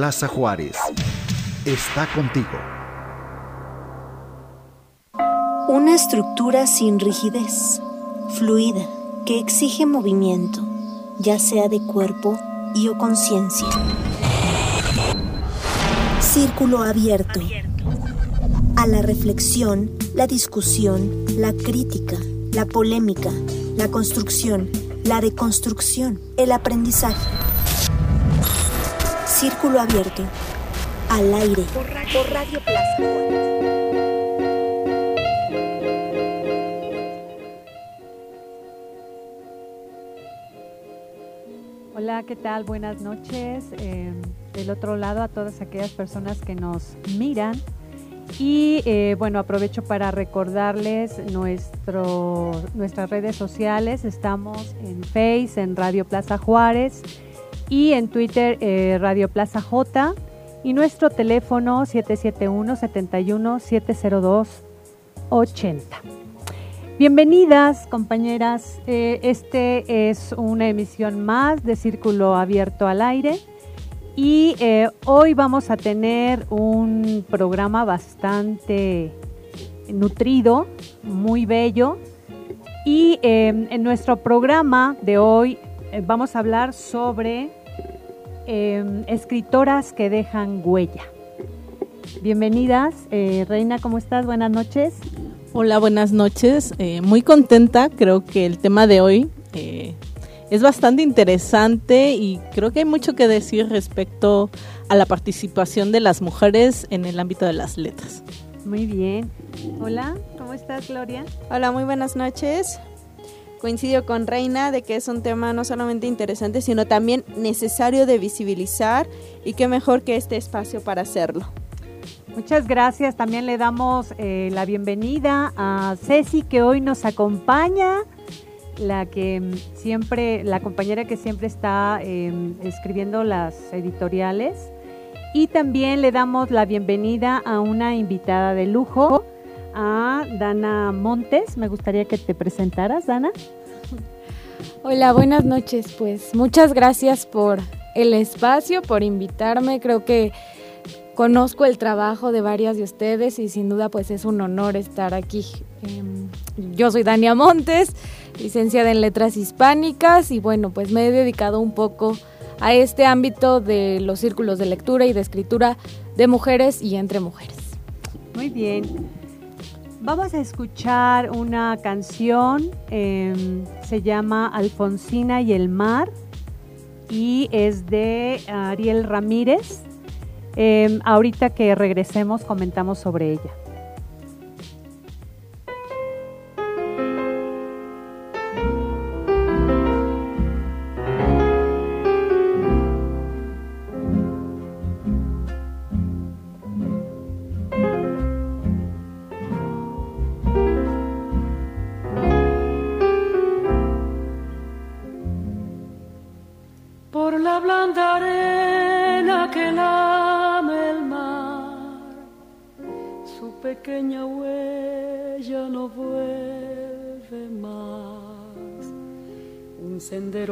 Plaza Juárez está contigo. Una estructura sin rigidez, fluida, que exige movimiento, ya sea de cuerpo y o conciencia. Círculo abierto. A la reflexión, la discusión, la crítica, la polémica, la construcción, la deconstrucción, el aprendizaje Círculo Abierto. Al aire. Por Radio, Plaza. Hola, ¿qué tal? Buenas noches. Eh, del otro lado, a todas aquellas personas que nos miran. Y eh, bueno, aprovecho para recordarles nuestro, nuestras redes sociales. Estamos en Face, en Radio Plaza Juárez y en Twitter eh, Radio Plaza J. Y nuestro teléfono 771 71 702 80. Bienvenidas compañeras, eh, este es una emisión más de Círculo Abierto al Aire. Y eh, hoy vamos a tener un programa bastante nutrido, muy bello. Y en nuestro programa de hoy vamos a hablar sobre Em, escritoras que dejan huella. Bienvenidas, eh, Reina, ¿cómo estás? Buenas noches. Hola, buenas noches. Eh, muy contenta, creo que el tema de hoy eh, es bastante interesante y creo que hay mucho que decir respecto a la participación de las mujeres en el ámbito de las letras. Muy bien. Hola, ¿cómo estás, Gloria? Hola, muy buenas noches coincido con Reina de que es un tema no solamente interesante, sino también necesario de visibilizar y qué mejor que este espacio para hacerlo. Muchas gracias. También le damos eh, la bienvenida a Ceci que hoy nos acompaña, la que mm, siempre, la compañera que siempre está em, escribiendo las editoriales. Y también le damos la bienvenida a una invitada de lujo, a Dana Montes. Me gustaría que te presentaras, Dana. Hola, buenas noches. Pues muchas gracias por el espacio, por invitarme. Creo que conozco el trabajo de varias de ustedes y sin duda pues es un honor estar aquí. Em, yo soy Dania Montes, licenciada en Letras Hispánicas y bueno, pues me he dedicado un poco a este ámbito de los círculos de lectura y de escritura de mujeres y entre mujeres. Muy bien. Vamos a escuchar una canción, em, se llama Alfonsina y el mar y es de Ariel Ramírez. Em, ahorita que regresemos comentamos sobre ella.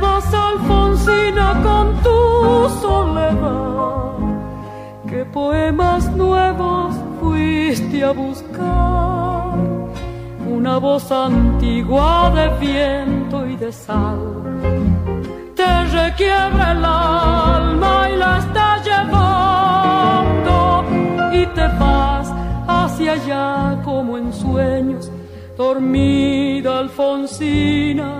Vas Alfonsina con tu soledad, que poemas nuevos fuiste a buscar una voz antigua de viento y de sal. Te requiebra el alma y la está llevando. Y te vas hacia allá como en sueños, dormida Alfonsina,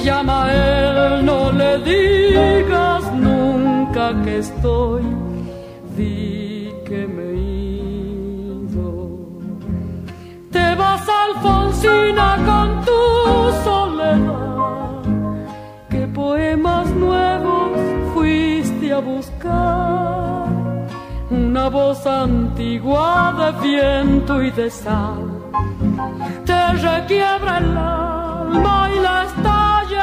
Si llama a él, no le digas nunca que estoy, dile que me ido. Te vas, Alfonsina, con tu soledad. ¿Qué poemas nuevos fuiste a buscar? Una voz antigua de viento y de sal te requiebra el alma y la está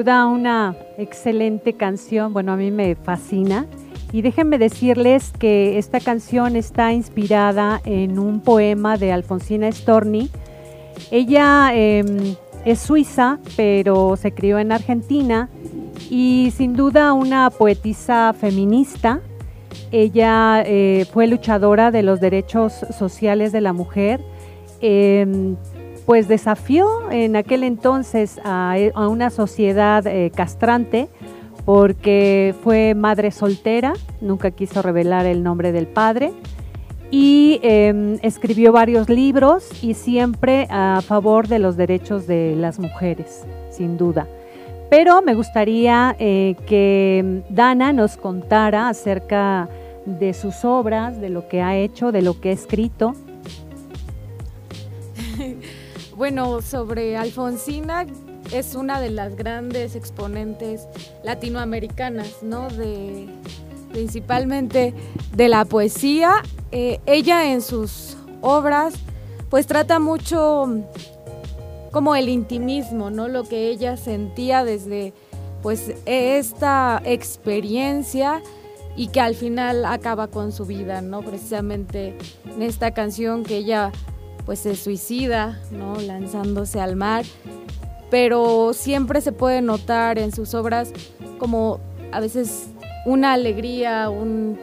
duda una excelente canción, bueno, a mí me fascina. Y déjenme decirles que esta canción está inspirada en un poema de Alfonsina Storni. Ella em, es suiza, pero se crió en Argentina y sin duda una poetisa feminista. Ella eh, fue luchadora de los derechos sociales de la mujer. Em, pues desafió en aquel entonces a, una sociedad eh, castrante porque fue madre soltera, nunca quiso revelar el nombre del padre y em, escribió varios libros y siempre a favor de los derechos de las mujeres, sin duda. Pero me gustaría eh, que Dana nos contara acerca de sus obras, de lo que ha hecho, de lo que ha escrito. Bueno, sobre Alfonsina, es una de las grandes exponentes latinoamericanas, ¿no? De, principalmente de la poesía. Eh, ella en sus obras pues trata mucho como el intimismo, ¿no? Lo que ella sentía desde pues esta experiencia y que al final acaba con su vida, ¿no? Precisamente en esta canción que ella pues se suicida, ¿no? Lanzándose al mar pero siempre se puede notar en sus obras como a veces una alegría, un,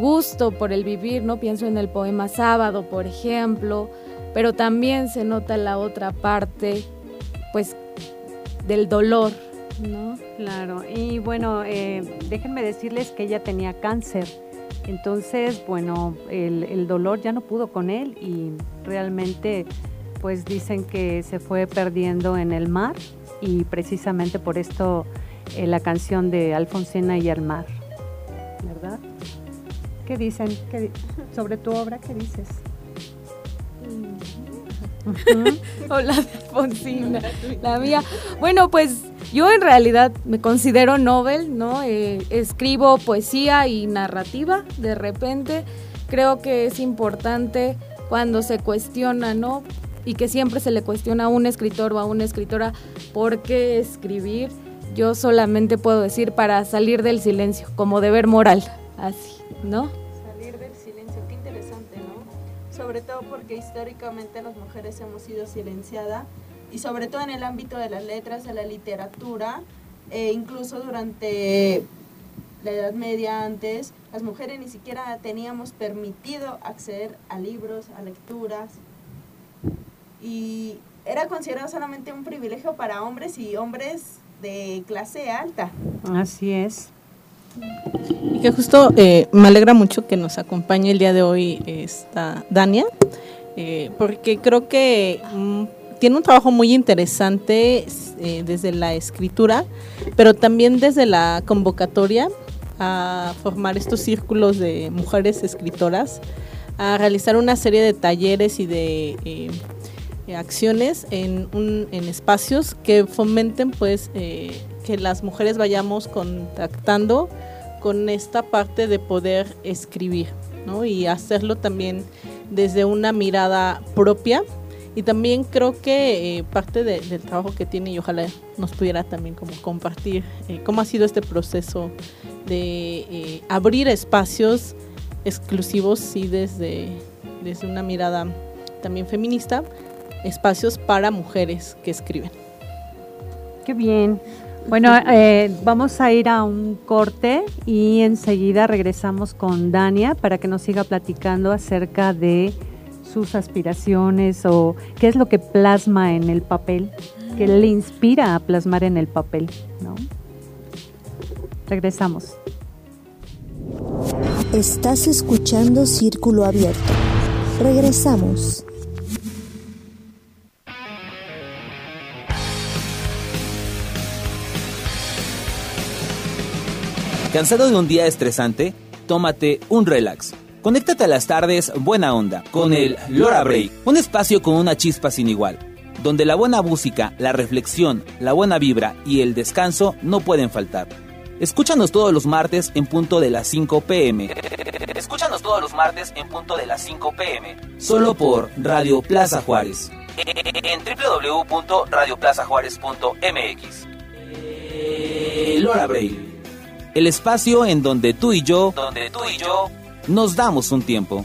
gusto por el vivir, ¿no? Pienso en el poema Sábado, por ejemplo, pero también se nota la otra parte, pues, del dolor, ¿no? Claro, y bueno, eh, déjenme decirles que ella tenía cáncer, entonces, bueno, el, dolor ya no pudo con él y realmente pues dicen que se fue perdiendo en el mar y precisamente por esto eh, la canción de Alfonsina y el mar, ¿verdad? ¿Qué dicen sobre tu obra? ¿Qué dices? o la de Alfonsina, la mía. Bueno, pues yo en realidad me considero novel, ¿no? Eh, escribo poesía y narrativa de repente. Creo que es importante cuando se cuestiona, ¿no? Y que siempre se le cuestiona a un escritor o a una escritora por qué escribir. Yo solamente puedo decir para salir del silencio, como deber moral, así, ¿no? Sobre todo porque históricamente las mujeres hemos sido silenciadas y sobre todo en el ámbito de las letras, de la literatura, e incluso durante la Edad Media antes, las mujeres ni siquiera teníamos permitido acceder a libros, a lecturas, y era considerado solamente un privilegio para hombres y hombres de clase alta. Así es. Y que justo eh, me alegra mucho que nos acompañe el día de hoy esta Dania, eh, porque creo que mm, tiene un trabajo muy interesante eh, desde la escritura, pero también desde la convocatoria a formar estos círculos de mujeres escritoras, a realizar una serie de talleres y de acciones en, en espacios que fomenten pues que las mujeres vayamos contactando con esta parte de poder escribir, ¿no? Y hacerlo también desde una mirada propia. Y también creo que eh, parte del trabajo que tiene y ojalá nos pudiera también como compartir eh, cómo ha sido este proceso de eh, abrir espacios exclusivos, sí, desde, desde una mirada también feminista, espacios para mujeres que escriben. Qué bien. Bueno, eh, vamos a ir a un corte y enseguida regresamos con Dania para que nos siga platicando acerca de sus aspiraciones o qué es lo que plasma en el papel, que le inspira a plasmar en el papel, ¿no? Regresamos. Estás escuchando Círculo Abierto. Regresamos. ¿Cansado de un día estresante? Tómate un relax. Conéctate a las tardes Buena Onda con el Lora Break, un espacio con una chispa sin igual, donde la buena música, la reflexión, la buena vibra y el descanso no pueden faltar. Escúchanos todos los martes en punto de las 5 pm. Escúchanos todos los martes en punto de las 5 pm. Solo por Radio Plaza Juárez. En www.radioplazajuárez.mx. Lora Break el espacio en donde tú y yo, donde tú y yo nos damos un tiempo.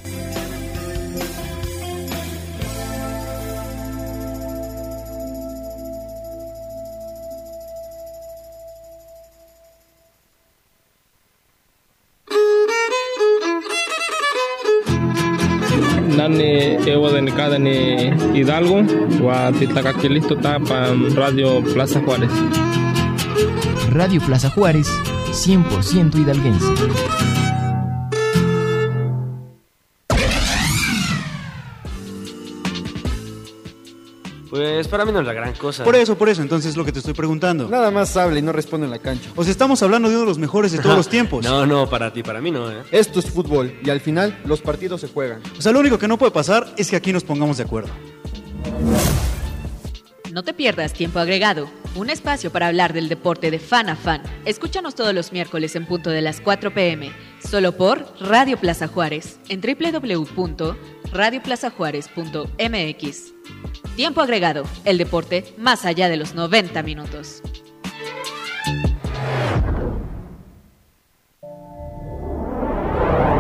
de cada ni Hidalgo, listo está para Radio Plaza Juárez. Radio Plaza Juárez 100% hidalguense. Pues para mí no es la gran cosa. Por eso, por eso, entonces es lo que te estoy preguntando. Nada más habla y no responde en la cancha. O sea, estamos hablando de uno de los mejores de todos los tiempos. No, no, para ti, para mí no, ¿eh? Esto es fútbol y al final los partidos se juegan. O sea, lo único que no puede pasar es que aquí nos pongamos de acuerdo. No te pierdas tiempo agregado, un espacio para hablar del deporte de fan a fan. Escúchanos todos los miércoles en punto de las 4 pm, solo por Radio Plaza Juárez, en www.radioplazajuárez.mx. Tiempo agregado, el deporte más allá de los 90 minutos.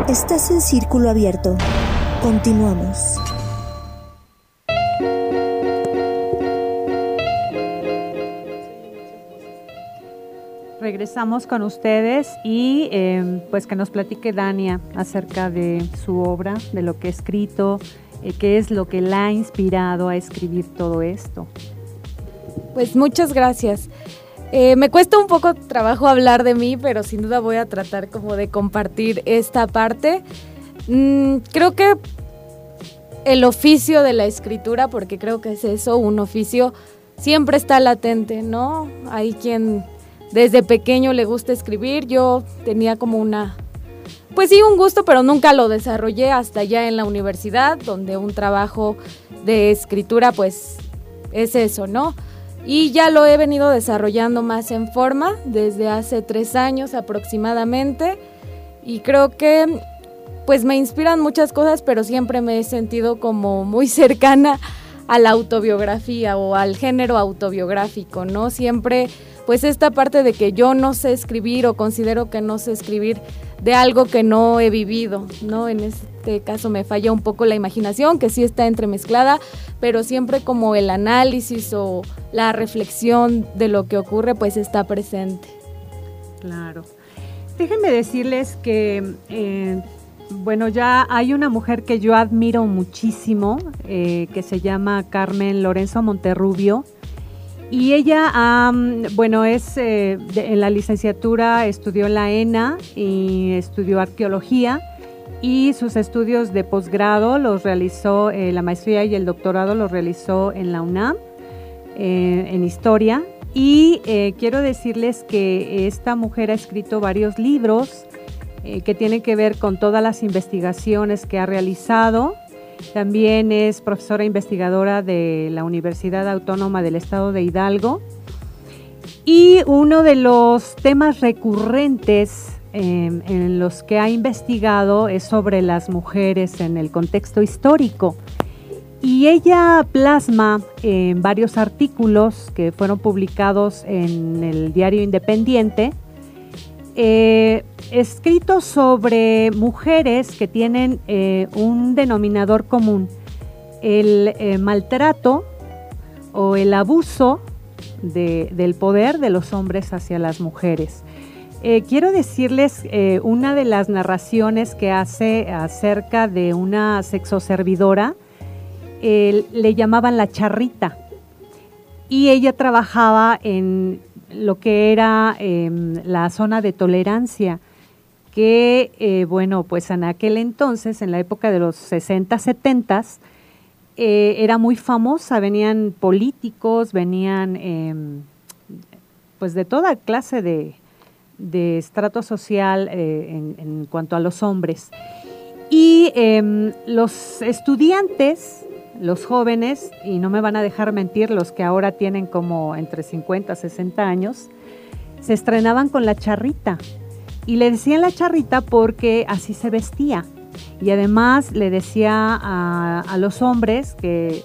Estás en círculo abierto. Continuamos. Regresamos con ustedes y em, pues que nos platique Dania acerca de su obra, de lo que ha escrito, eh, qué es lo que la ha inspirado a escribir todo esto. Pues muchas gracias. Eh, me cuesta un poco trabajo hablar de mí, pero sin duda voy a tratar como de compartir esta parte. Mm, creo que el oficio de la escritura, porque creo que es eso, un oficio, siempre está latente, ¿no? Hay quien desde pequeño le gusta escribir. Yo tenía como una pues sí, un gusto, pero nunca lo desarrollé hasta ya en la universidad, donde un trabajo de escritura pues es eso, ¿no? Y ya lo he venido desarrollando más en forma desde hace tres años aproximadamente. Y creo que pues me inspiran muchas cosas, pero siempre me he sentido como muy cercana a la autobiografía o al género autobiográfico, ¿no? Siempre pues esta parte de que yo no sé escribir o considero que no sé escribir de algo que no he vivido, ¿no? En este caso me falla un poco la imaginación, que sí está entremezclada, pero siempre como el análisis o la reflexión de lo que ocurre, pues está presente. Claro. Déjenme decirles que, eh, bueno, ya hay una mujer que yo admiro muchísimo, eh, que se llama Carmen Lorenzo Monterrubio, y ella, bueno, es eh, en la licenciatura estudió en la ENA y estudió arqueología y sus estudios de posgrado los realizó, eh, la maestría y el doctorado los realizó en la UNAM, en historia. Y quiero decirles que esta mujer ha escrito varios libros que tienen que ver con todas las investigaciones que ha realizado también es profesora investigadora de la Universidad Autónoma del Estado de Hidalgo. Y uno de los temas recurrentes em, en los que ha investigado es sobre las mujeres en el contexto histórico. Y ella plasma en varios artículos que fueron publicados en el diario Independiente eh, escrito sobre mujeres que tienen eh, un denominador común, el eh, maltrato o el abuso del poder de los hombres hacia las mujeres. quiero decirles una de las narraciones que hace acerca de una sexoservidora, le llamaban la charrita, y ella trabajaba en lo que era em, la zona de tolerancia, que, eh, bueno, pues en aquel entonces, en la época de los 60, 70, eh, era muy famosa, venían políticos, venían em, pues de toda clase de, estrato social eh, en, en, cuanto a los hombres. Y em, los estudiantes los jóvenes, y no me van a dejar mentir, los que ahora tienen como entre 50 y 60 años, se estrenaban con la charrita. Y le decían la charrita porque así se vestía. Y además le decía a, los hombres que,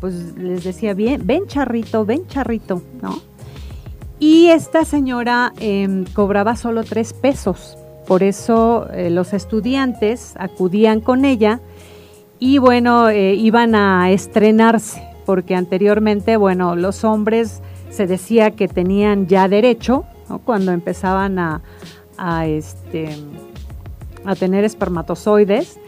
pues les decía, bien, ven charrito, ven charrito, ¿no? Y esta señora em, cobraba solo tres pesos. Por eso eh, los estudiantes acudían con ella y bueno, eh, iban a estrenarse, porque anteriormente, bueno, los hombres se decía que tenían ya derecho, cuando empezaban a, este, a tener espermatozoides,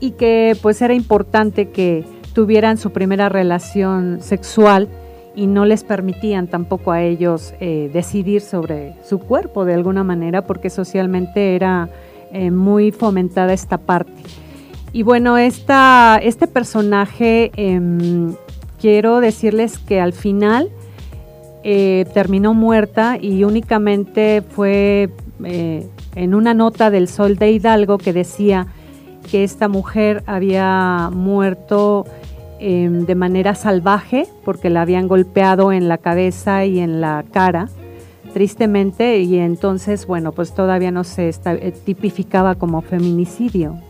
y que pues era importante que tuvieran su primera relación sexual y no les permitían tampoco a ellos eh, decidir sobre su cuerpo de alguna manera, porque socialmente era eh, muy fomentada esta parte. Y bueno, esta, este personaje, em, quiero decirles que al final eh, terminó muerta y únicamente fue eh, en una nota del Sol de Hidalgo que decía que esta mujer había muerto em, de manera salvaje porque la habían golpeado en la cabeza y en la cara tristemente. Y entonces bueno pues todavía no se eh, tipificaba como feminicidio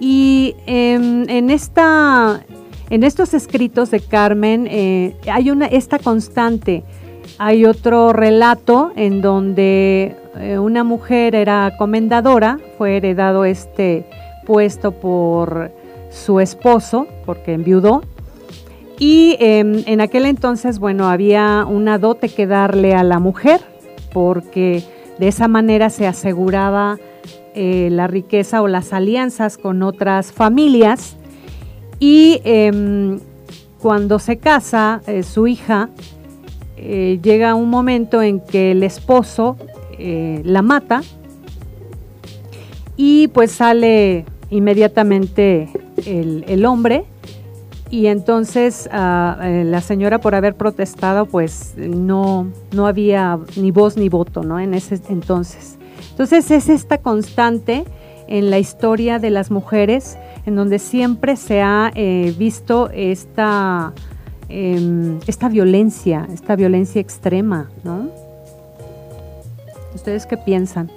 y em, en, esta, en estos escritos de Carmen eh, hay una, esta constante. Hay otro relato en donde eh, una mujer era comendadora, fue heredado este puesto por su esposo, porque enviudó, y em, en aquel entonces, bueno, había una dote que darle a la mujer, porque de esa manera se aseguraba eh, la riqueza o las alianzas con otras familias y em, cuando se casa eh, su hija eh, llega un momento en que el esposo la mata y pues sale inmediatamente el, hombre y entonces ah, la señora por haber protestado pues no, no había ni voz ni voto ¿no? en ese entonces. Entonces es esta constante en la historia de las mujeres, en donde siempre se ha eh, visto esta, em, esta violencia, esta violencia extrema, ¿no? ¿Ustedes qué piensan?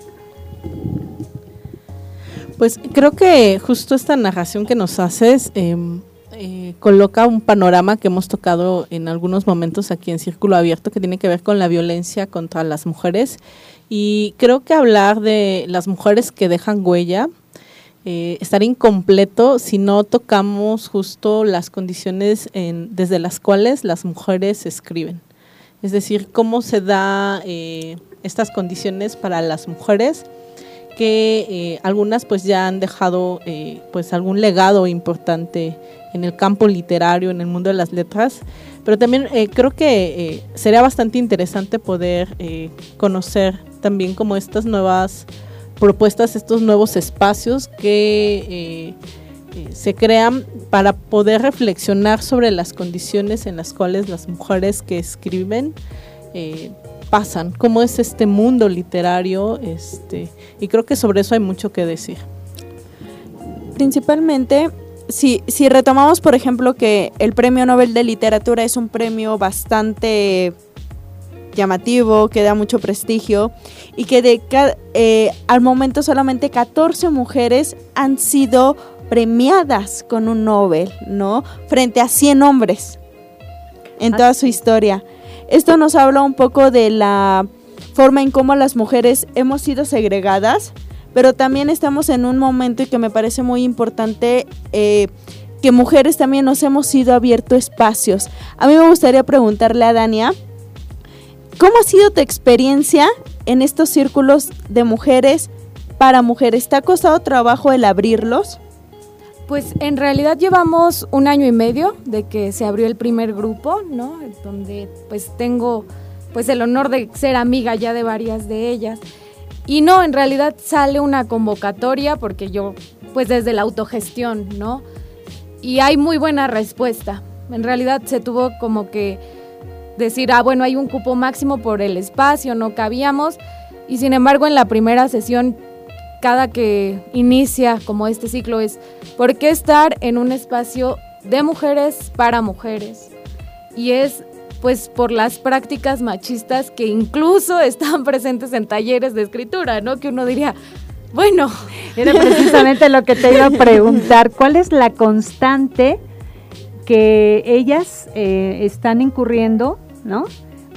Pues creo que justo esta narración que nos haces em, eh, coloca un panorama que hemos tocado en algunos momentos aquí en Círculo Abierto que tiene que ver con la violencia contra las mujeres y creo que hablar de las mujeres que dejan huella eh, estaría incompleto si no tocamos justo las condiciones desde las cuales las mujeres escriben. Es decir, cómo se da eh, estas condiciones para las mujeres que eh, algunas pues ya han dejado eh, pues algún legado importante en el campo literario, en el mundo de las letras, pero también eh, creo que eh, sería bastante interesante poder conocer también como estas nuevas propuestas, estos nuevos espacios que eh, eh, se crean para poder reflexionar sobre las condiciones en las cuales las mujeres que escriben eh, pasan, cómo es este mundo literario, este, y creo que sobre eso hay mucho que decir. Principalmente, si, si retomamos, por ejemplo, que el Premio Nobel de Literatura es un premio bastante llamativo, que da mucho prestigio y que de eh, al momento solamente 14 mujeres han sido premiadas con un Nobel, ¿no? Frente a 100 hombres en toda su historia. Esto nos habla un poco de la forma en cómo las mujeres hemos sido segregadas, pero también estamos en un momento y que me parece muy importante eh, que mujeres también nos hemos sido abierto espacios. A mí me gustaría preguntarle a Dania, ¿cómo ha sido tu experiencia en estos círculos de mujeres para mujeres? ¿Te ha costado trabajo el abrirlos? Pues en realidad llevamos un año y medio de que se abrió el primer grupo, ¿no? Donde pues tengo pues el honor de ser amiga ya de varias de ellas. Y no, en realidad sale una convocatoria porque yo pues desde la autogestión, ¿no? Y hay muy buena respuesta. En realidad se tuvo como que decir, ah, bueno, hay un cupo máximo por el espacio, no cabíamos. Y sin embargo en la primera sesión cada que inicia como este ciclo es ¿por qué estar en un espacio de mujeres para mujeres? Y es pues por las prácticas machistas que incluso están presentes en talleres de escritura, ¿no? Que uno diría, bueno, Era precisamente lo que te iba a preguntar. ¿Cuál es la constante ellas eh, están incurriendo, ¿no?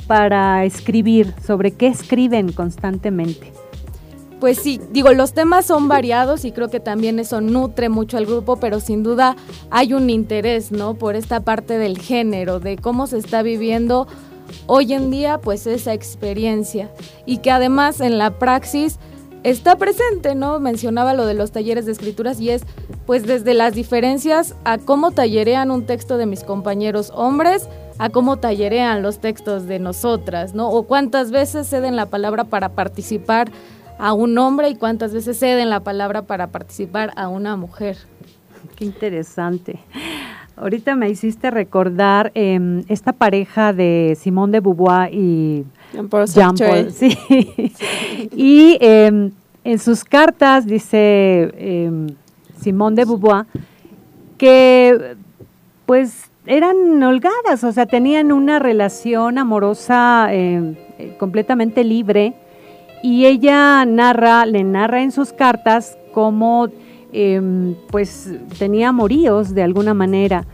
Para escribir, sobre qué escriben constantemente. Pues sí, digo, los temas son variados y creo que también eso nutre mucho al grupo, pero sin duda hay un interés, ¿no? Por esta parte del género, de cómo se está viviendo hoy en día, pues esa experiencia. Y que además en la praxis está presente, ¿no? Mencionaba lo de los talleres de escrituras y es, pues desde las diferencias a cómo tallerean un texto de mis compañeros hombres, a cómo tallerean los textos de nosotras, ¿no? O cuántas veces ceden la palabra para participar a un hombre y cuántas veces ceden la palabra para participar a una mujer. Qué interesante. Ahorita me hiciste recordar em, esta pareja de Simone de Beauvoir y Jean-Paul Jean sí. y em, en sus cartas dice em, Simone de Beauvoir que pues eran holgadas, o sea, tenían una relación amorosa em, eh, completamente libre. Y ella narra, le narra en sus cartas cómo pues tenía amoríos de alguna manera,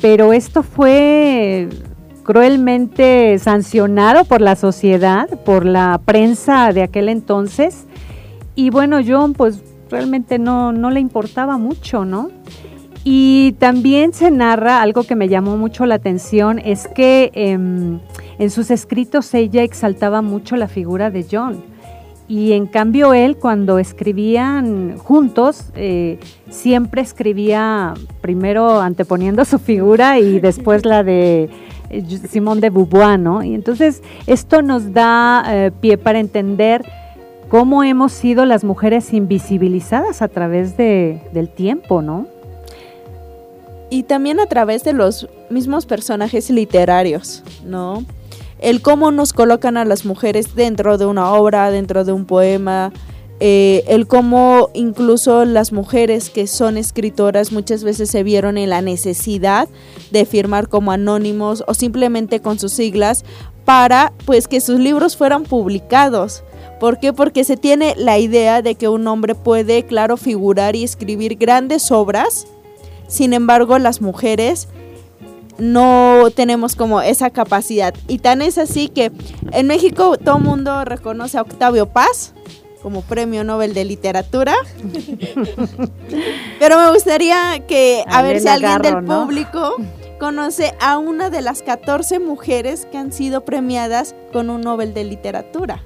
pero esto fue cruelmente sancionado por la sociedad, por la prensa de aquel entonces, y bueno, John pues realmente no, no le importaba mucho, ¿no? Y también se narra, algo que me llamó mucho la atención, es que em, en sus escritos ella exaltaba mucho la figura de John. Y en cambio él, cuando escribían juntos, eh, siempre escribía primero anteponiendo su figura y después la de Simón de Beauvoir, ¿no? Y entonces esto nos da eh, pie para entender cómo hemos sido las mujeres invisibilizadas a través de, del tiempo, ¿no? y también a través de los mismos personajes literarios, ¿no? El cómo nos colocan a las mujeres dentro de una obra, dentro de un poema, eh, el cómo incluso las mujeres que son escritoras muchas veces se vieron en la necesidad de firmar como anónimos o simplemente con sus siglas para pues que sus libros fueran publicados. ¿Por qué? Porque se tiene la idea de que un hombre puede, claro, figurar y escribir grandes obras. Sin embargo, las mujeres no tenemos como esa capacidad. Y tan es así que en México todo el mundo reconoce a Octavio Paz como premio Nobel de Literatura. Pero me gustaría que, a, ver si alguien del público conoce a una de las 14 mujeres que han sido premiadas con un Nobel de Literatura.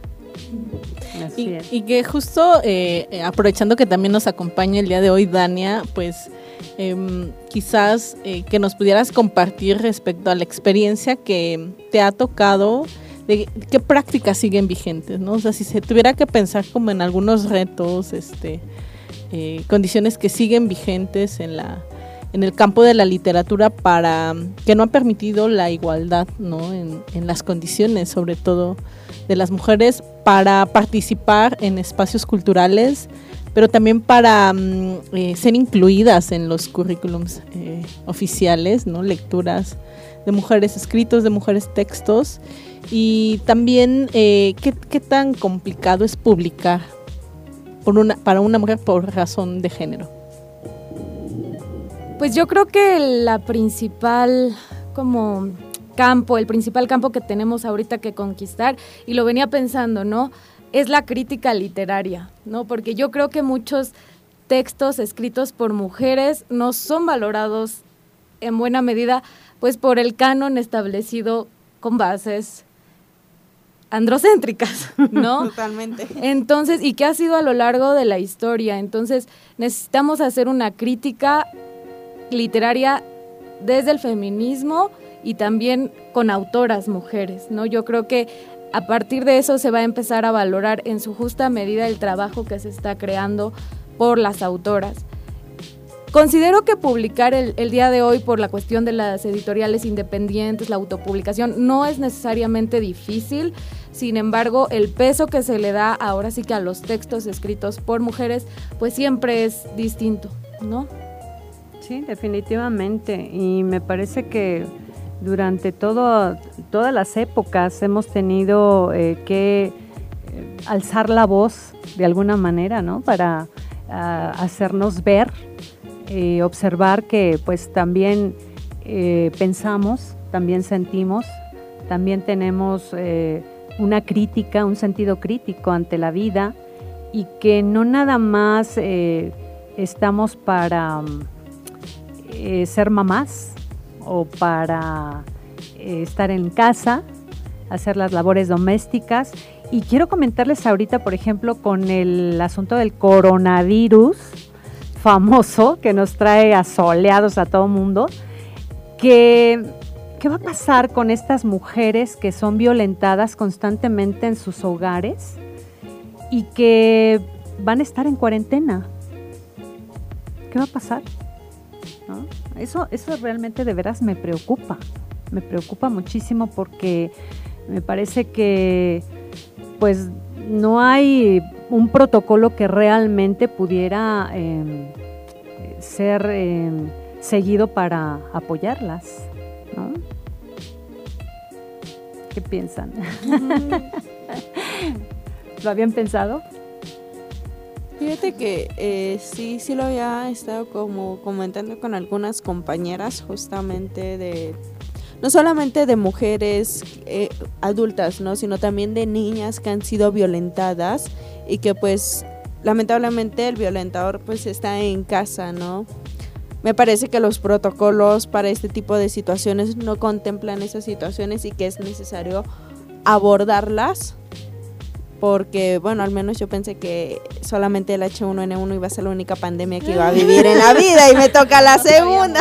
Y, y, que justo eh, aprovechando que también nos acompaña el día de hoy Dania, pues eh, quizás eh, que nos pudieras compartir respecto a la experiencia que te ha tocado, de qué prácticas siguen vigentes, ¿no? O sea, si se tuviera que pensar como en algunos retos, este, eh, condiciones que siguen vigentes en la en el campo de la literatura para que no ha permitido la igualdad, ¿no? En, en las condiciones, sobre todo de las mujeres, para participar en espacios culturales pero también para mm, eh, ser incluidas en los currículums eh, oficiales, ¿no? Lecturas de mujeres escritos, de mujeres textos. Y también, eh, ¿qué, ¿qué, tan complicado es publicar por una, para una mujer por razón de género? Pues yo creo que la principal como campo, el principal campo que tenemos ahorita que conquistar, y lo venía pensando, ¿no? es la crítica literaria, ¿no? Porque yo creo que muchos textos escritos por mujeres no son valorados en buena medida pues por el canon establecido con bases androcéntricas, ¿no? Totalmente. Entonces, y que ha sido a lo largo de la historia. Entonces, necesitamos hacer una crítica literaria desde el feminismo y también con autoras mujeres, ¿no? Yo creo que a partir de eso se va a empezar a valorar en su justa medida el trabajo que se está creando por las autoras. Considero que publicar el, día de hoy por la cuestión de las editoriales independientes, la autopublicación, no es necesariamente difícil. Sin embargo, el peso que se le da ahora sí que a los textos escritos por mujeres, pues siempre es distinto, ¿no? Sí, definitivamente. Y me parece que durante todo, todas las épocas hemos tenido eh, que eh, alzar la voz de alguna manera, ¿no? Para ah, hacernos ver, y observar que pues también eh, pensamos, también sentimos, también tenemos una crítica, un sentido crítico ante la vida y que no nada más estamos para ser mamás, o para eh, estar en casa, hacer las labores domésticas. Y quiero comentarles ahorita, por ejemplo, con el asunto del coronavirus famoso que nos trae asoleados a todo mundo, ¿qué va a pasar con estas mujeres que son violentadas constantemente en sus hogares y que van a estar en cuarentena? ¿Qué va a pasar? Eso, eso realmente de veras me preocupa, me preocupa muchísimo porque me parece que pues no hay un protocolo que realmente pudiera em, ser em, seguido para apoyarlas, ¿no? ¿Qué piensan? ¿Lo habían pensado? Fíjate que eh, sí, sí lo había estado como comentando con algunas compañeras justamente de, no solamente de mujeres eh, adultas, ¿no? Sino también de niñas que han sido violentadas y que pues lamentablemente el violentador pues está en casa, ¿no? Me parece que los protocolos para este tipo de situaciones no contemplan esas situaciones y que es necesario abordarlas porque, bueno, al menos yo pensé que solamente el H1N1 iba a ser la única pandemia que iba a vivir en la vida y me toca la segunda.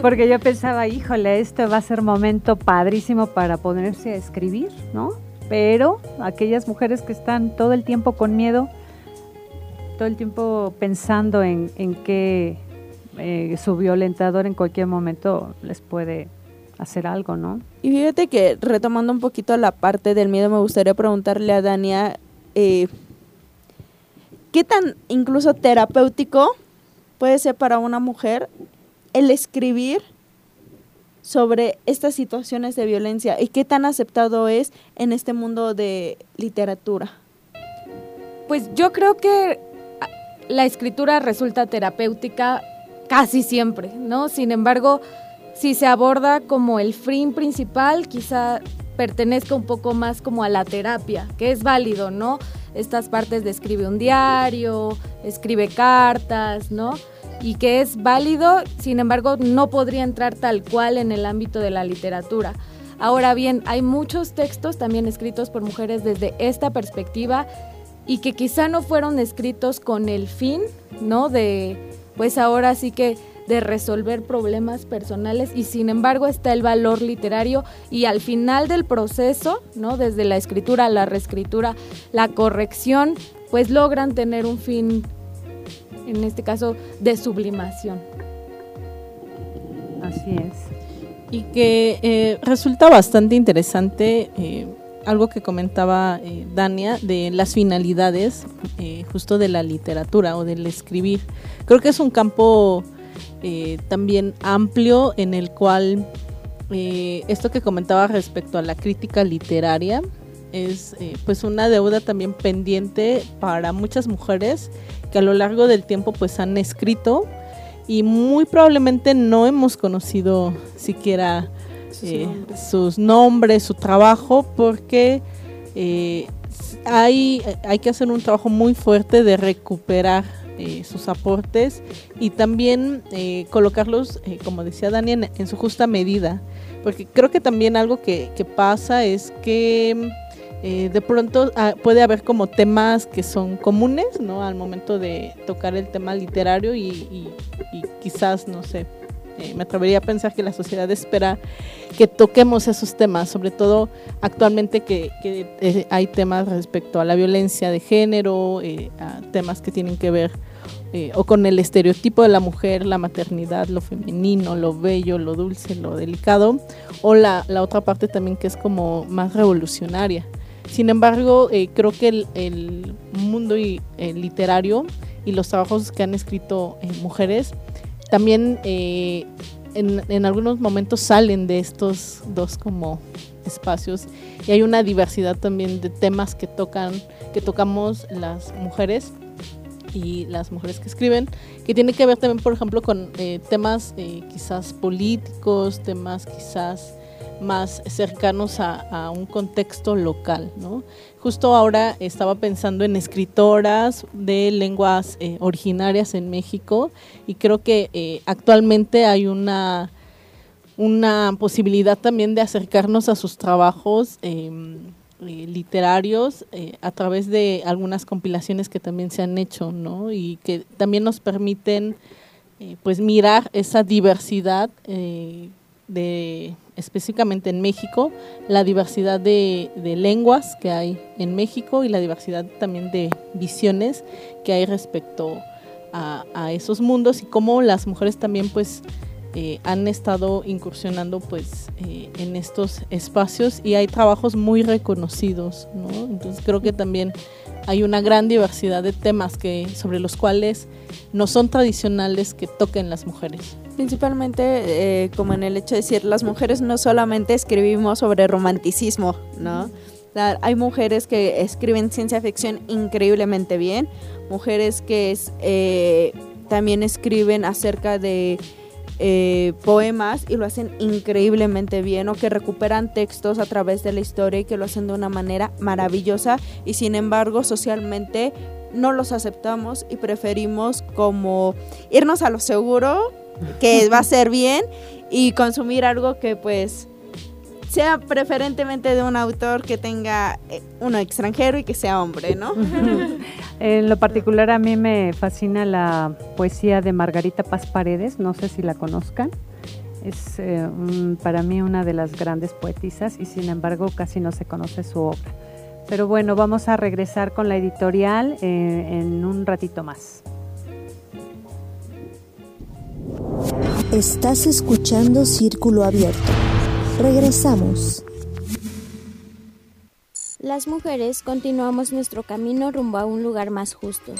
Porque yo pensaba, híjole, este va a ser momento padrísimo para ponerse a escribir, ¿no? Pero aquellas mujeres que están todo el tiempo con miedo, todo el tiempo pensando en, en que eh, su violentador en cualquier momento les puede hacer algo, ¿no? Y fíjate que retomando un poquito la parte del miedo, me gustaría preguntarle a Dania, eh, qué tan incluso terapéutico puede ser para una mujer el escribir sobre estas situaciones de violencia y qué tan aceptado es en este mundo de literatura. Pues yo creo que ah, la escritura resulta terapéutica casi siempre, ¿no? Sin embargo, si se aborda como el fin principal, quizá pertenezca un poco más como a la terapia, que es válido, ¿no? Estas partes de escribe un diario, escribe cartas, ¿no? Y que es válido, sin embargo, no podría entrar tal cual en el ámbito de la literatura. Ahora bien, hay muchos textos también escritos por mujeres desde esta perspectiva y que quizá no fueron escritos con el fin, ¿no? De, pues ahora sí que de resolver problemas personales y sin embargo está el valor literario y al final del proceso, ¿no? Desde la escritura, la reescritura, la corrección, pues logran tener un fin, en este caso, de sublimación. Así es. Y que eh, resulta bastante interesante eh, algo que comentaba eh, Dania de las finalidades justo de la literatura o del escribir. Creo que es un campo eh, también amplio en el cual eh, esto que comentaba respecto a la crítica literaria es eh, pues una deuda también pendiente para muchas mujeres que a lo largo del tiempo pues han escrito y muy probablemente no hemos conocido siquiera sus nombres, su trabajo, porque hay, hay que hacer un trabajo muy fuerte de recuperar eh, sus aportes y también eh, colocarlos, eh, como decía Daniel, en, su justa medida. Porque creo que también algo que, pasa es que de pronto ah, puede haber como temas que son comunes, ¿no? Al momento de tocar el tema literario y, quizás, no sé, me atrevería a pensar que la sociedad espera que toquemos esos temas, sobre todo actualmente que, hay temas respecto a la violencia de género, a temas que tienen que ver eh, o con el estereotipo de la mujer, la maternidad, lo femenino, lo bello, lo dulce, lo delicado, o la, otra parte también que es como más revolucionaria. Sin embargo, eh, creo que el, mundo y, literario y los trabajos que han escrito eh, mujeres también en, en, algunos momentos salen de estos dos como espacios. Y hay una diversidad también de temas que tocan que tocamos las mujeres y las mujeres que escriben, que tiene que ver también, por ejemplo, con eh, temas eh, quizás políticos, temas quizás más cercanos a, un contexto local. Justo ahora estaba pensando en escritoras de lenguas eh, originarias en México y creo que actualmente hay una, una posibilidad también de acercarnos a sus trabajos em, eh, literarios eh, a través de algunas compilaciones que también se han hecho. Y que también nos permiten, eh, pues, mirar esa diversidad de específicamente en México, la diversidad de, lenguas que hay en México y la diversidad también de visiones que hay respecto a, a esos mundos y cómo las mujeres también pues eh, han estado incursionando pues eh, en estos espacios y hay trabajos muy reconocidos, ¿no? Entonces creo que también hay una gran diversidad de temas que sobre los cuales no son tradicionales que toquen las mujeres. Principalmente, eh, como en el hecho de decir, las mujeres no solamente escribimos sobre romanticismo, ¿no? hay mujeres que escriben ciencia ficción increíblemente bien, mujeres que también escriben acerca de eh, poemas y lo hacen increíblemente bien o que recuperan textos a través de la historia y que lo hacen de una manera maravillosa. Y sin embargo socialmente no los aceptamos y preferimos como irnos a lo seguro que va a ser bien y consumir algo que pues sea preferentemente de un autor que tenga eh, uno extranjero y que sea hombre, ¿no? en lo particular a mí me fascina la poesía de Margarita Paz Paredes, no sé si la conozcan. Es eh, para mí una de las grandes poetisas y sin embargo casi no se conoce su obra. Pero bueno, vamos a regresar con la editorial eh, en un ratito más. Estás escuchando Círculo Abierto. Regresamos. las mujeres continuamos nuestro camino rumbo a un lugar más justo.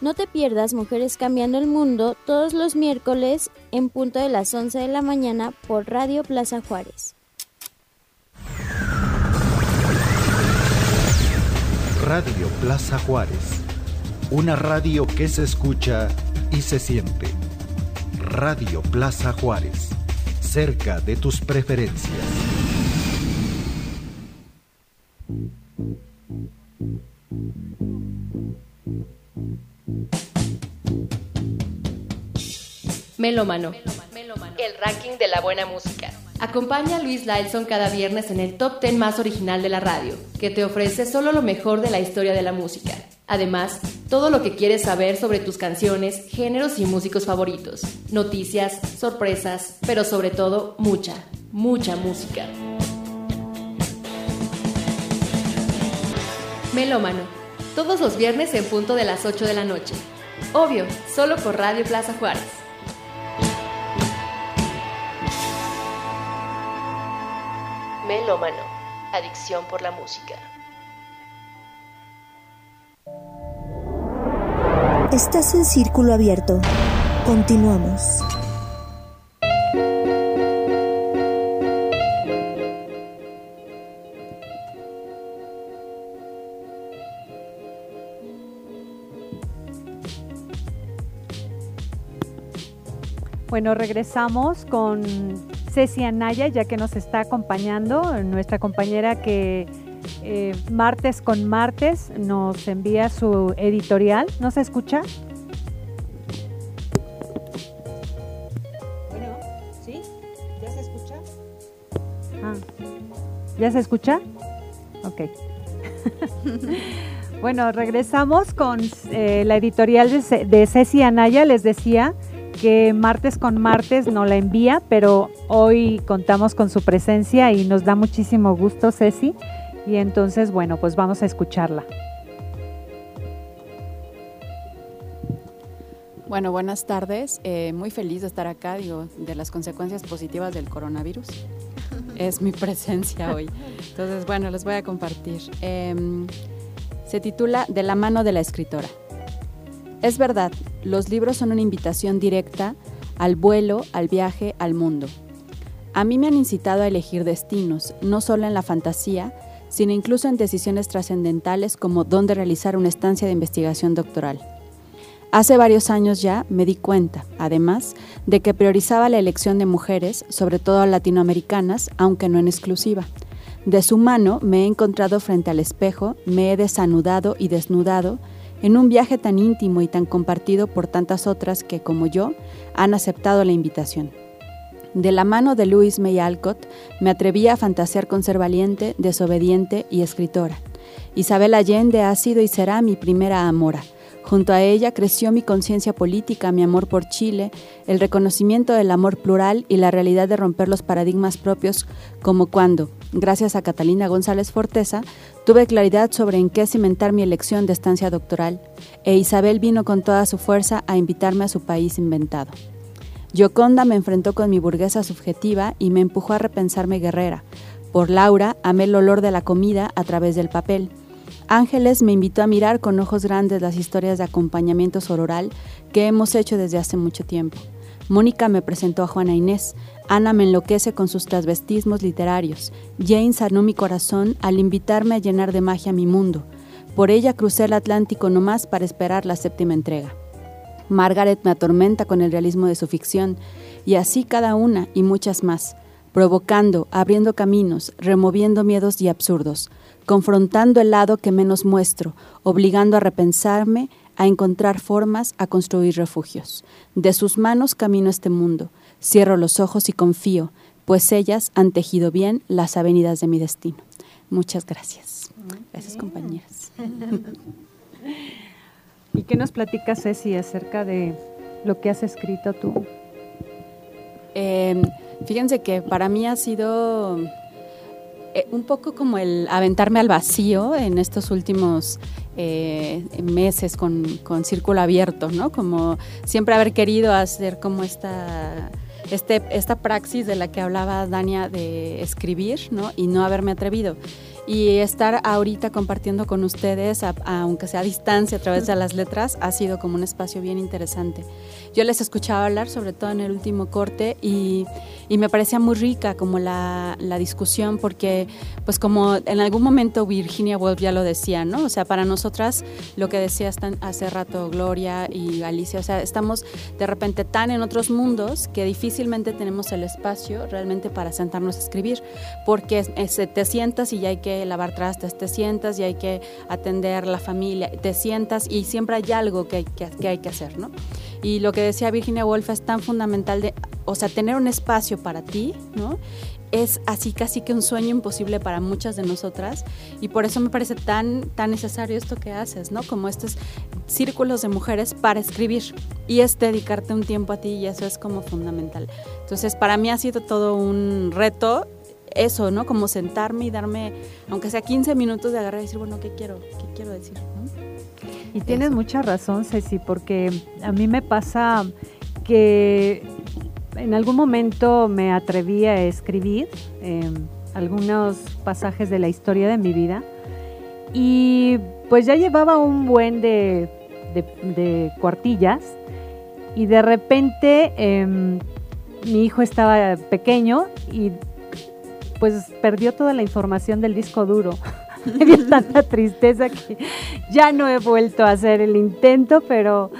No te pierdas Mujeres Cambiando el Mundo todos los miércoles en punto de las 11 de la mañana por Radio Plaza Juárez. Radio Plaza Juárez. Una radio que se escucha y se siente. Radio Plaza Juárez. Cerca de tus preferencias. Melómano, el ranking de la buena música. Acompaña a Luis Lailson cada viernes en el top 10 más original de la radio, que te ofrece solo lo mejor de la historia de la música. Además, todo lo que quieres saber sobre tus canciones, géneros y músicos favoritos. Noticias, sorpresas, pero sobre todo mucha, mucha música. Melómano, todos los viernes en punto de las 8 de la noche. Obvio, solo por Radio Plaza Juárez. Melómano, adicción por la música. Estás en círculo abierto. Continuamos. Bueno, regresamos con Ceci Anaya, ya que nos está acompañando, nuestra compañera que eh, martes con martes nos envía su editorial. ¿No se escucha? Bueno, ¿sí? ¿Ya se escucha? Ah, ¿Ya se escucha? Ok. bueno, regresamos con eh, la editorial de, Ce- de Ceci Anaya. Les decía que martes con martes no la envía, pero hoy contamos con su presencia y nos da muchísimo gusto, Ceci. Y entonces, bueno, pues vamos a escucharla. Bueno, buenas tardes. Eh, muy feliz de estar acá, digo, de las consecuencias positivas del coronavirus. es mi presencia hoy. Entonces, bueno, les voy a compartir. Em, se titula De la mano de la escritora. Es verdad, los libros son una invitación directa al vuelo, al viaje, al mundo. A mí me han incitado a elegir destinos, no solo en la fantasía, sino incluso en decisiones trascendentales como dónde realizar una estancia de investigación doctoral. Hace varios años ya me di cuenta, además, de que priorizaba la elección de mujeres, sobre todo latinoamericanas, aunque no en exclusiva. De su mano me he encontrado frente al espejo, me he desanudado y desnudado en un viaje tan íntimo y tan compartido por tantas otras que, como yo, han aceptado la invitación. De la mano de Louise May Alcott me atreví a fantasear con ser valiente, desobediente y escritora. Isabel Allende ha sido y será mi primera amora. Junto a ella creció mi conciencia política, mi amor por Chile, el reconocimiento del amor plural y la realidad de romper los paradigmas propios, como cuando, gracias a Catalina González Forteza, tuve claridad sobre en qué cimentar mi elección de estancia doctoral, e Isabel vino con toda su fuerza a invitarme a su país inventado. Gioconda me enfrentó con mi burguesa subjetiva y me empujó a repensarme guerrera. Por Laura amé el olor de la comida a través del papel. Ángeles me invitó a mirar con ojos grandes las historias de acompañamiento sororal que hemos hecho desde hace mucho tiempo. Mónica me presentó a Juana Inés, Ana me enloquece con sus transvestismos literarios, Jane sanó mi corazón al invitarme a llenar de magia mi mundo. Por ella crucé el Atlántico nomás para esperar la séptima entrega. Margaret me atormenta con el realismo de su ficción, y así cada una y muchas más, provocando, abriendo caminos, removiendo miedos y absurdos, confrontando el lado que menos muestro, obligando a repensarme, a encontrar formas, a construir refugios. De sus manos camino este mundo, cierro los ojos y confío, pues ellas han tejido bien las avenidas de mi destino. Muchas gracias. Gracias, compañeras. ¿Y qué nos platicas, Ceci, acerca de lo que has escrito tú? Eh, fíjense que para mí ha sido eh, un poco como el aventarme al vacío en estos últimos eh, meses con, con, Círculo Abierto, ¿no? Como siempre haber querido hacer como esta, este, esta praxis de la que hablaba Dania de escribir, ¿no? Y no haberme atrevido. y estar ahorita compartiendo con ustedes, aunque sea a distancia a través de las letras, ha sido como un espacio bien interesante. Yo les escuchaba hablar, sobre todo en el último corte, y, y me parecía muy rica como la, la discusión, porque pues como en algún momento Virginia Woolf ya lo decía, ¿no? O sea, para nosotras, lo que decía hace rato Gloria y Alicia, o sea, estamos de repente tan en otros mundos que difícilmente tenemos el espacio realmente para sentarnos a escribir, porque te sientas y ya hay que lavar trastes, te sientas y hay que atender la familia, te sientas y siempre hay algo que hay que, que hay que hacer, ¿no? Y lo que decía Virginia Woolf es tan fundamental de, o sea, tener un espacio para ti, ¿no? Es así casi que un sueño imposible para muchas de nosotras y por eso me parece tan, tan necesario esto que haces, ¿no? Como estos círculos de mujeres para escribir y es dedicarte un tiempo a ti y eso es como fundamental. Entonces, para mí ha sido todo un reto eso, ¿no? Como sentarme y darme, aunque sea 15 minutos de agarrar y decir, bueno, ¿qué quiero? ¿Qué quiero decir? ¿no? Y tienes mucha razón, Ceci, porque a mí me pasa que en algún momento me atreví a escribir eh, algunos pasajes de la historia de mi vida y pues ya llevaba un buen de, de- de cuartillas y de repente em, mi hijo estaba pequeño y pues perdió toda la información del disco duro. Me dio tanta tristeza que ya no he vuelto a hacer el intento, pero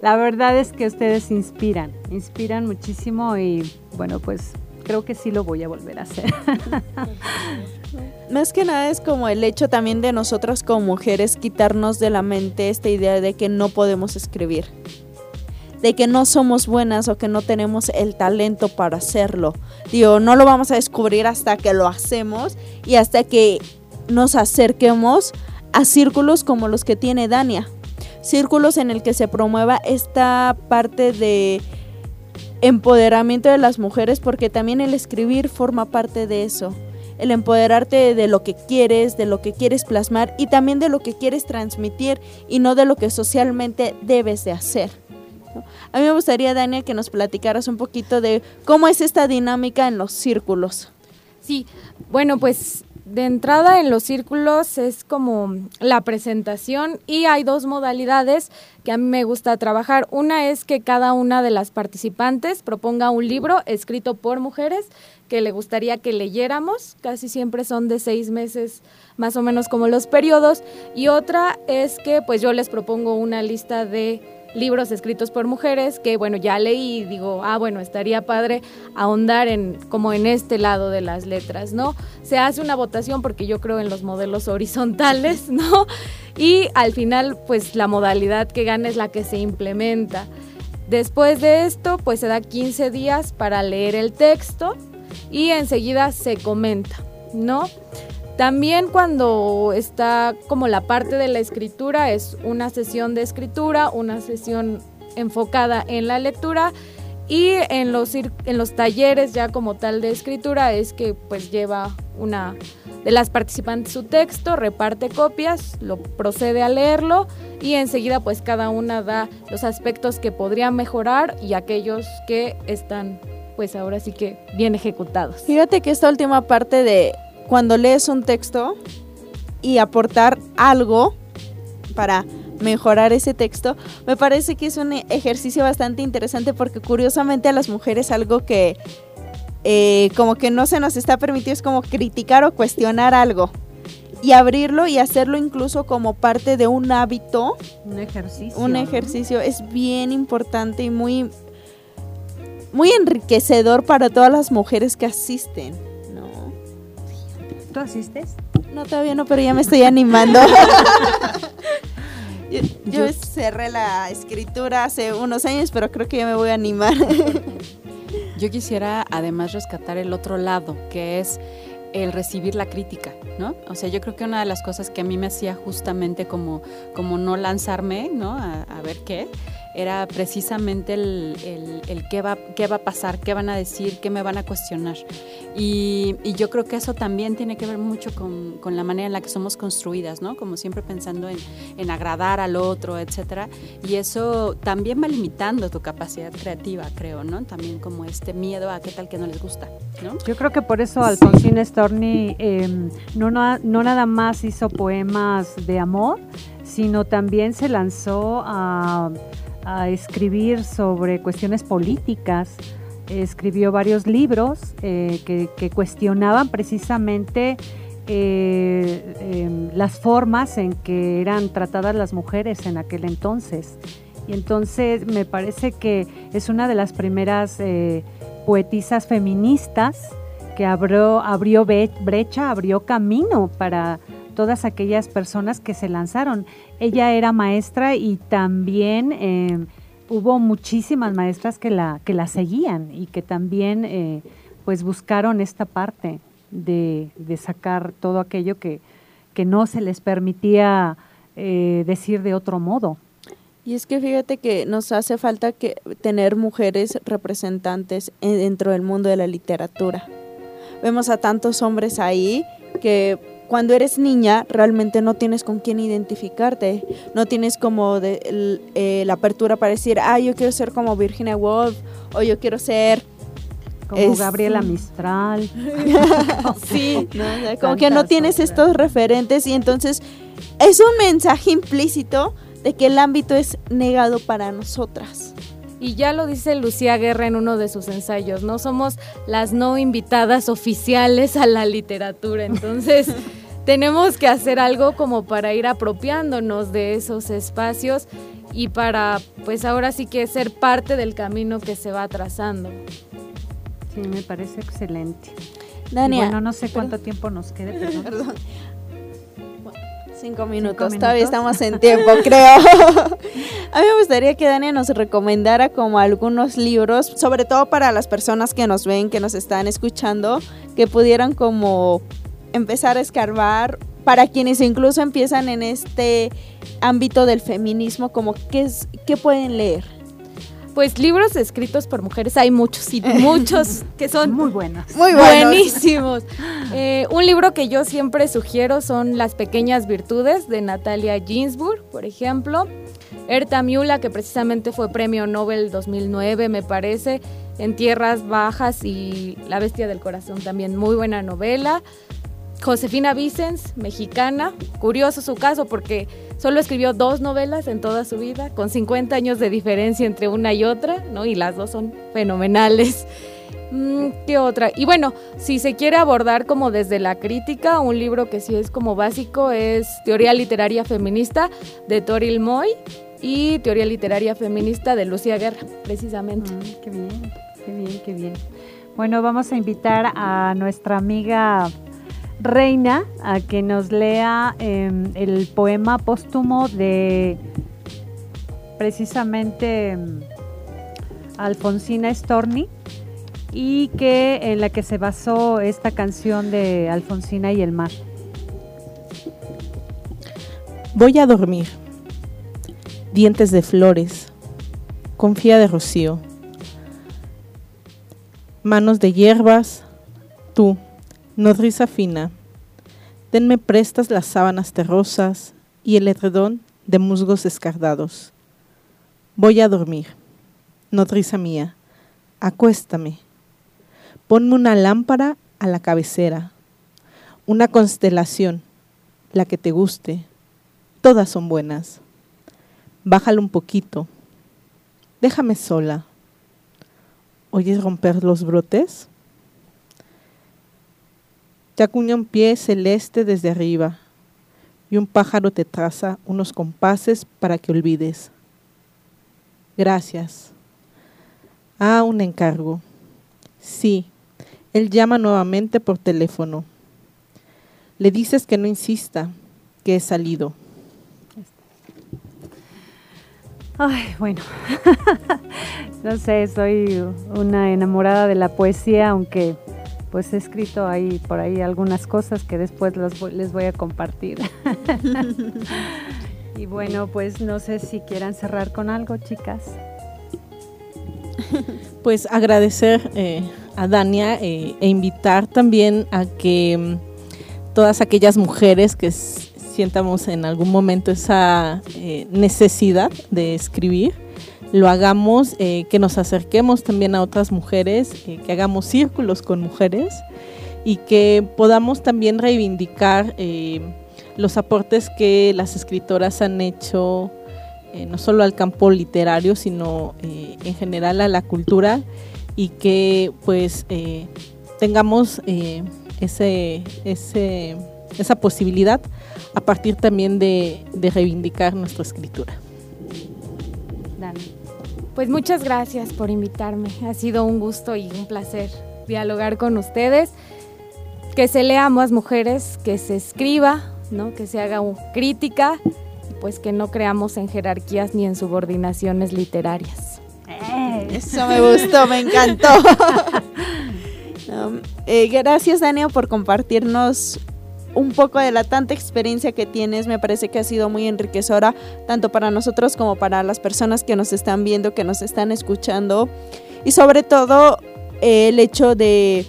la verdad es que ustedes inspiran, inspiran muchísimo y bueno, pues creo que sí lo voy a volver a hacer. Más que nada es como el hecho también de nosotras como mujeres quitarnos de la mente esta idea de que no podemos escribir. De que no somos buenas o que no tenemos el talento para hacerlo. Digo, no lo vamos a descubrir hasta que lo hacemos y hasta que nos acerquemos a círculos como los que tiene Dania. Círculos en el que se promueva esta parte de empoderamiento de las mujeres porque también el escribir forma parte de eso. El empoderarte de lo que quieres, de lo que quieres plasmar y también de lo que quieres transmitir y no de lo que socialmente debes de hacer. A mí me gustaría, Dania, que nos platicaras un poquito de cómo es esta dinámica en los círculos. Sí, bueno, pues de entrada en los círculos es como la presentación y hay dos modalidades que a mí me gusta trabajar. Una es que cada una de las participantes proponga un libro escrito por mujeres que le gustaría que leyéramos, casi siempre son de seis meses más o menos como los periodos, y otra es que pues yo les propongo una lista de libros escritos por mujeres que bueno ya leí y digo ah bueno estaría padre ahondar en como en este lado de las letras no se hace una votación porque yo creo en los modelos horizontales no y al final pues la modalidad que gana es la que se implementa. Después de esto pues se da 15 días para leer el texto y enseguida se comenta no también cuando está como la parte de la escritura es una sesión de escritura, una sesión enfocada en la lectura y en los, en los talleres ya como tal de escritura es que pues lleva una de las participantes su texto, reparte copias, lo procede a leerlo y enseguida pues cada una da los aspectos que podría mejorar y aquellos que están pues ahora sí que bien ejecutados. Fíjate que esta última parte de cuando lees un texto y aportar algo para mejorar ese texto, me parece que es un ejercicio bastante interesante porque curiosamente a las mujeres algo que eh, como que no se nos está permitido es como criticar o cuestionar algo y abrirlo y hacerlo incluso como parte de un hábito, Un ejercicio. un ejercicio es bien importante y muy muy enriquecedor para todas las mujeres que asisten. ¿Tú asistes? No, todavía no, pero ya me estoy animando. yo, yo cerré la escritura hace unos años, pero creo que ya me voy a animar. Yo quisiera además rescatar el otro lado, que es el recibir la crítica, ¿no? O sea, yo creo que una de las cosas que a mí me hacía justamente como, como no lanzarme, ¿no? A, a ver qué, era precisamente el, el, el qué, va, qué va a pasar, qué van a decir, qué me van a cuestionar. Y, y yo creo que eso también tiene que ver mucho con, con, la manera en la que somos construidas, ¿no? Como siempre pensando en, en agradar al otro, etcétera. Y eso también va limitando tu capacidad creativa, creo, ¿no? También como este miedo a qué tal que no les gusta, ¿no? Yo creo que por eso Alfonsín Storni eh, no, no, no nada más hizo poemas de amor, sino también se lanzó a, a escribir sobre cuestiones políticas. Escribió varios libros eh, que, cuestionaban precisamente eh, eh, las formas en que eran tratadas las mujeres en aquel entonces. Y entonces me parece que es una de las primeras eh, poetisas feministas que abrió, abrió brecha, abrió camino para todas aquellas personas que se lanzaron. Ella era maestra y también eh, hubo muchísimas maestras que la, que la seguían y que también eh, pues buscaron esta parte de, sacar todo aquello que, que no se les permitía eh, decir de otro modo. Y es que fíjate que nos hace falta que tener mujeres representantes en, dentro del mundo de la literatura. Vemos a tantos hombres ahí que cuando eres niña realmente no tienes con quién identificarte, no tienes como de, el, eh, la apertura para decir, ah, yo quiero ser como Virginia Woolf o yo quiero ser como es, Gabriela Mistral. sí, ¿no? o sea, como que no tienes estos referentes y entonces es un mensaje implícito de que el ámbito es negado para nosotras. Y ya lo dice Lucía Guerra en uno de sus ensayos, no somos las no invitadas oficiales a la literatura, entonces tenemos que hacer algo como para ir apropiándonos de esos espacios y para pues ahora sí que ser parte del camino que se va trazando. Sí, me parece excelente. Dania, y bueno, no sé cuánto tiempo nos quede, perdón. perdón. Cinco minutos. Cinco todavía estamos en tiempo, creo. a mí me gustaría que Dania nos recomendara como algunos libros, sobre todo para las personas que nos ven, que nos están escuchando, que pudieran como empezar a escarbar para quienes incluso empiezan en este ámbito del feminismo, como qué, es, qué pueden leer. Pues libros escritos por mujeres hay muchos y muchos que son muy buenos. Muy buenísimos. eh, un libro que yo siempre sugiero son Las pequeñas virtudes de Natalia Ginsburg, por ejemplo. Erta Miula, que precisamente fue premio Nobel 2009, me parece, en Tierras Bajas y La Bestia del Corazón también, muy buena novela. Josefina Vicens, mexicana. Curioso su caso porque solo escribió dos novelas en toda su vida, con 50 años de diferencia entre una y otra, ¿no? Y las dos son fenomenales. ¿Qué otra? Y bueno, si se quiere abordar como desde la crítica, un libro que sí es como básico es Teoría Literaria Feminista de Toril Moy y Teoría Literaria Feminista de Lucía Guerra, precisamente. Mm, qué bien, qué bien, qué bien. Bueno, vamos a invitar a nuestra amiga Reina a que nos lea eh, el poema póstumo de precisamente eh, Alfonsina Storni y que en la que se basó esta canción de Alfonsina y el mar. Voy a dormir. Dientes de flores. Confía de rocío. Manos de hierbas. Tú Nodriza fina, denme prestas las sábanas terrosas y el edredón de musgos escardados. Voy a dormir. Nodriza mía, acuéstame. Ponme una lámpara a la cabecera, una constelación, la que te guste. Todas son buenas. Bájalo un poquito. Déjame sola. ¿Oyes romper los brotes? Te acuña un pie celeste desde arriba y un pájaro te traza unos compases para que olvides. Gracias. Ah, un encargo. Sí, él llama nuevamente por teléfono. Le dices que no insista, que he salido. Ay, bueno, no sé, soy una enamorada de la poesía, aunque pues he escrito ahí por ahí algunas cosas que después los, les voy a compartir. Y bueno, pues no sé si quieran cerrar con algo, chicas. Pues agradecer eh, a Dania eh, e invitar también a que mm, todas aquellas mujeres que sientamos en algún momento esa eh, necesidad de escribir, lo hagamos, que nos acerquemos también a otras mujeres, que hagamos círculos con mujeres y que podamos también reivindicar los aportes que las escritoras han hecho eh, no solo al campo literario, sino eh, en general a la cultura y que pues eh, tengamos ese, esa posibilidad a partir también de reivindicar nuestra escritura. Pues muchas gracias por invitarme. Ha sido un gusto y un placer dialogar con ustedes. Que se lea más mujeres, que se escriba, ¿no? que se haga crítica pues que no creamos en jerarquías ni en subordinaciones literarias. Eh. Eso me gustó, me encantó. Eh, gracias, Daniel, por compartirnos un poco de la tanta experiencia que tienes. Me parece que ha sido muy enriquecedora, tanto para nosotros como para las personas que nos están viendo, que nos están escuchando. Y sobre todo, eh, el hecho de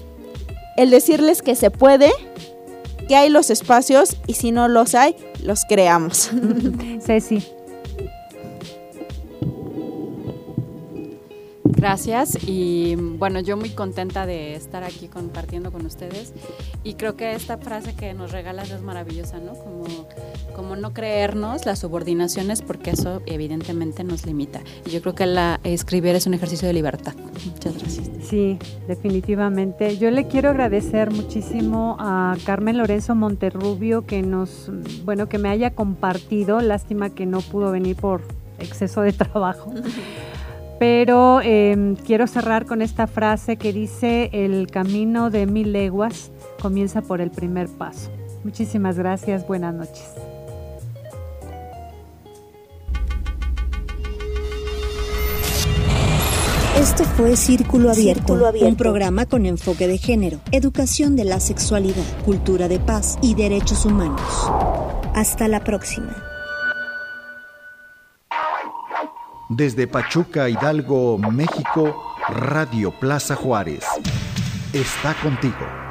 el decirles que se puede, que hay los espacios y si no los hay, los creamos. Ceci. Gracias y bueno, yo muy contenta de estar aquí compartiendo con ustedes y creo que esta frase que nos regalas es maravillosa, ¿no? Como, como no creernos las subordinaciones porque eso evidentemente nos limita. Y yo creo que la, escribir es un ejercicio de libertad. Muchas gracias. Sí, definitivamente. Yo le quiero agradecer muchísimo a Carmen Lorenzo Monterrubio que nos, bueno, que me haya compartido, lástima que no pudo venir por exceso de trabajo. Pero em, quiero cerrar con esta frase que dice, el camino de mil leguas comienza por el primer paso. Muchísimas gracias, buenas noches. Esto fue Círculo Abierto, un programa con enfoque de género, educación de la sexualidad, cultura de paz y derechos humanos. Hasta la próxima. Desde Pachuca, Hidalgo, México, Radio Plaza Juárez. Está contigo.